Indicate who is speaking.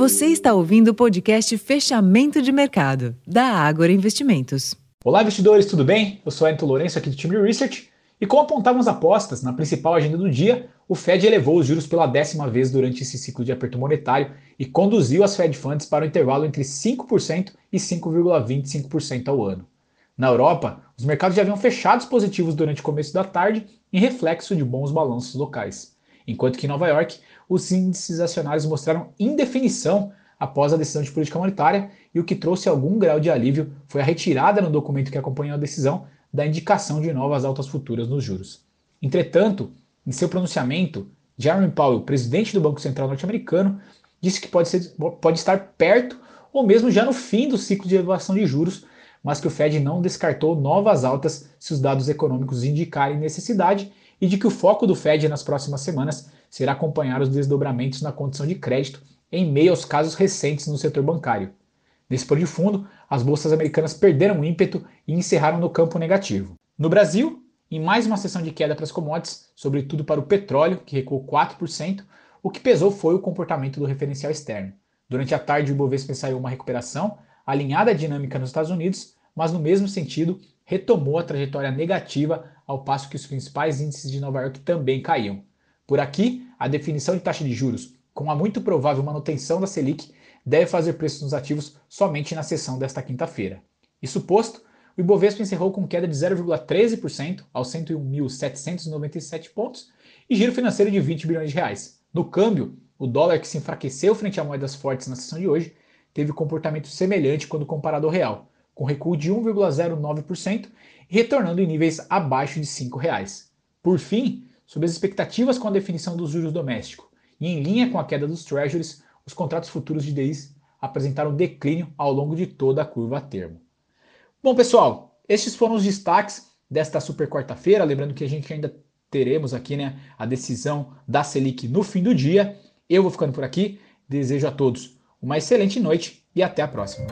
Speaker 1: Você está ouvindo o podcast Fechamento de Mercado, da Ágora Investimentos.
Speaker 2: Olá, investidores, tudo bem? Eu sou Anto Lourenço, aqui do time Research. E como apontavam as apostas na principal agenda do dia, o Fed elevou os juros pela décima vez durante esse ciclo de aperto monetário e conduziu as Fed Funds para o intervalo entre 5% e 5,25% ao ano. Na Europa, os mercados já haviam fechados positivos durante o começo da tarde, em reflexo de bons balanços locais. Enquanto que em Nova York, os índices acionários mostraram indefinição após a decisão de política monetária e o que trouxe algum grau de alívio foi a retirada no documento que acompanhou a decisão da indicação de novas altas futuras nos juros. Entretanto, em seu pronunciamento, Jeremy Powell, presidente do Banco Central norte-americano, disse que pode, ser, pode estar perto ou mesmo já no fim do ciclo de elevação de juros mas que o Fed não descartou novas altas se os dados econômicos indicarem necessidade e de que o foco do Fed nas próximas semanas será acompanhar os desdobramentos na condição de crédito em meio aos casos recentes no setor bancário. Nesse pano de fundo, as bolsas americanas perderam ímpeto e encerraram no campo negativo. No Brasil, em mais uma sessão de queda para as commodities, sobretudo para o petróleo, que recuou 4%, o que pesou foi o comportamento do referencial externo. Durante a tarde, o Ibovespa saiu uma recuperação, alinhada à dinâmica nos Estados Unidos, mas no mesmo sentido retomou a trajetória negativa ao passo que os principais índices de Nova York também caíam. Por aqui, a definição de taxa de juros, com a muito provável manutenção da Selic, deve fazer preços nos ativos somente na sessão desta quinta-feira. Isso posto, o Ibovespa encerrou com queda de 0,13% aos 101.797 pontos e giro financeiro de 20 bilhões de reais. No câmbio, o dólar que se enfraqueceu frente a moedas fortes na sessão de hoje teve comportamento semelhante quando comparado ao real, com recuo de 1,09% e retornando em níveis abaixo de R$ 5,00. Por fim, sob as expectativas com a definição dos juros domésticos e em linha com a queda dos treasuries, os contratos futuros de DIs apresentaram declínio ao longo de toda a curva a termo. Bom, pessoal, estes foram os destaques desta super quarta-feira. Lembrando que a gente ainda teremos aqui né, a decisão da Selic no fim do dia. Eu vou ficando por aqui. Desejo a todos uma excelente noite e até a próxima.